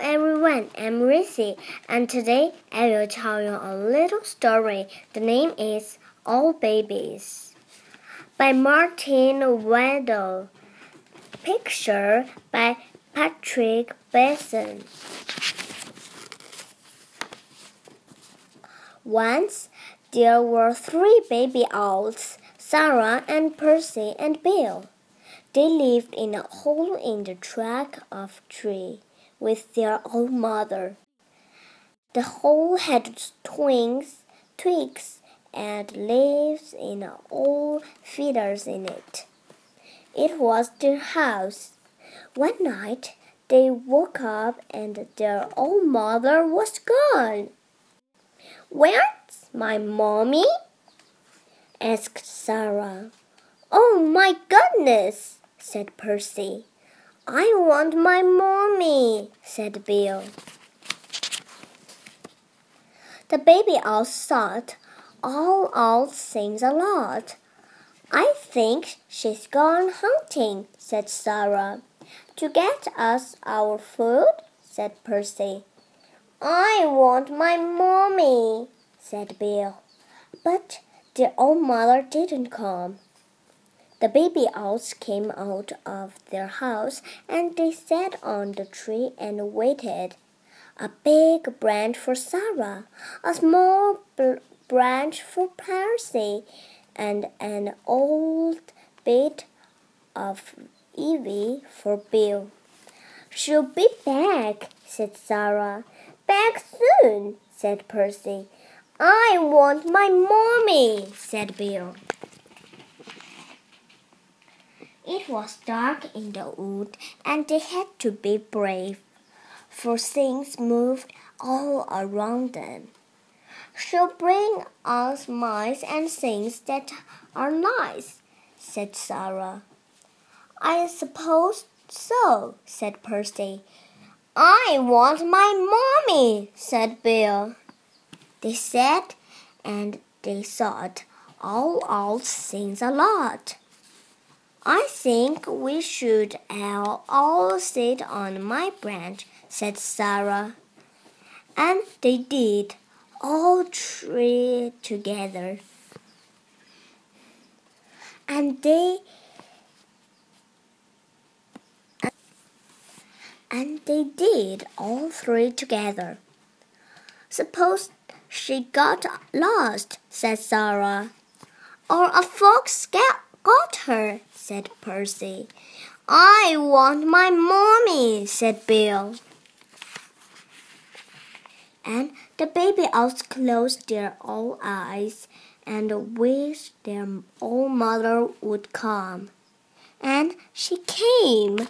everyone, I'm Rissy, and today I will tell you a little story. The name is Owl Babies by Martin Waddell. Picture by Patrick Benson. Once there were three baby owls Sarah and Percy and Bill. They lived in a hole in the trunk of a tree with their old mother. The hole had twigs, twigs and leaves and all feathers in it. It was their house. One night they woke up and their old mother was gone. Where's my mommy? asked Sarah. Oh my goodness, said Percy. I want my mommy, said Bill. The baby owl thought, all owls sings a lot. I think she's gone hunting, said Sarah. To get us our food, said Percy. I want my mommy, said Bill. But the old mother didn't come. The baby owls came out of their house and they sat on the tree and waited. A big branch for Sarah, a small branch for Percy, and an old bit of ivy for Bill. She'll be back, said Sarah. Back soon, said Percy. I want my mommy, said Bill. It was dark in the wood, and they had to be brave, for things moved all around them. She'll bring us mice and things that are nice, said Sarah. I suppose so, said Percy. I want my mommy, said Bill. They sat and they thought all owls things a lot. I think we should all sit on my branch, said Sarah. And they did, all three together. And they and they did all three together. Suppose she got lost, said Sarah, or a fox got got her, said Percy. I want my mommy, said Bill. And the baby owls closed their old eyes and wished their old mother would come. And she came.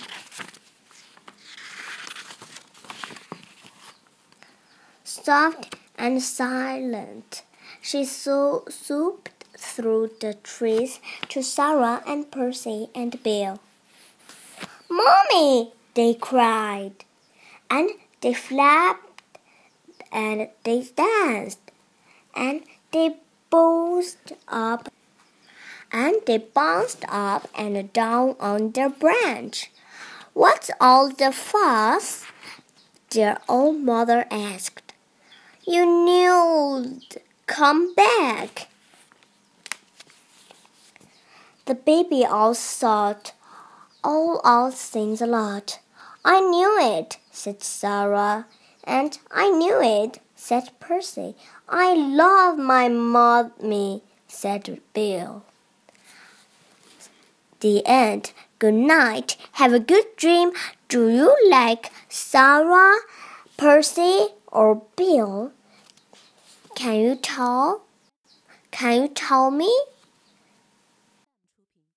Soft and silent, she so swooped through the trees to Sarah and Percy and Bill. Mommy! they cried. And they flapped and they danced and they bounced up and they bounced up and down on their branch. What's all the fuss? Their old mother asked. You knew come back. The baby owl thought, oh, All owls sings a lot. I knew it, said Sarah. And I knew it, said Percy. I love my mommy, said Bill. The end. Good night. Have a good dream. Do you like Sarah, Percy, or Bill? Can you tell? Can you tell me?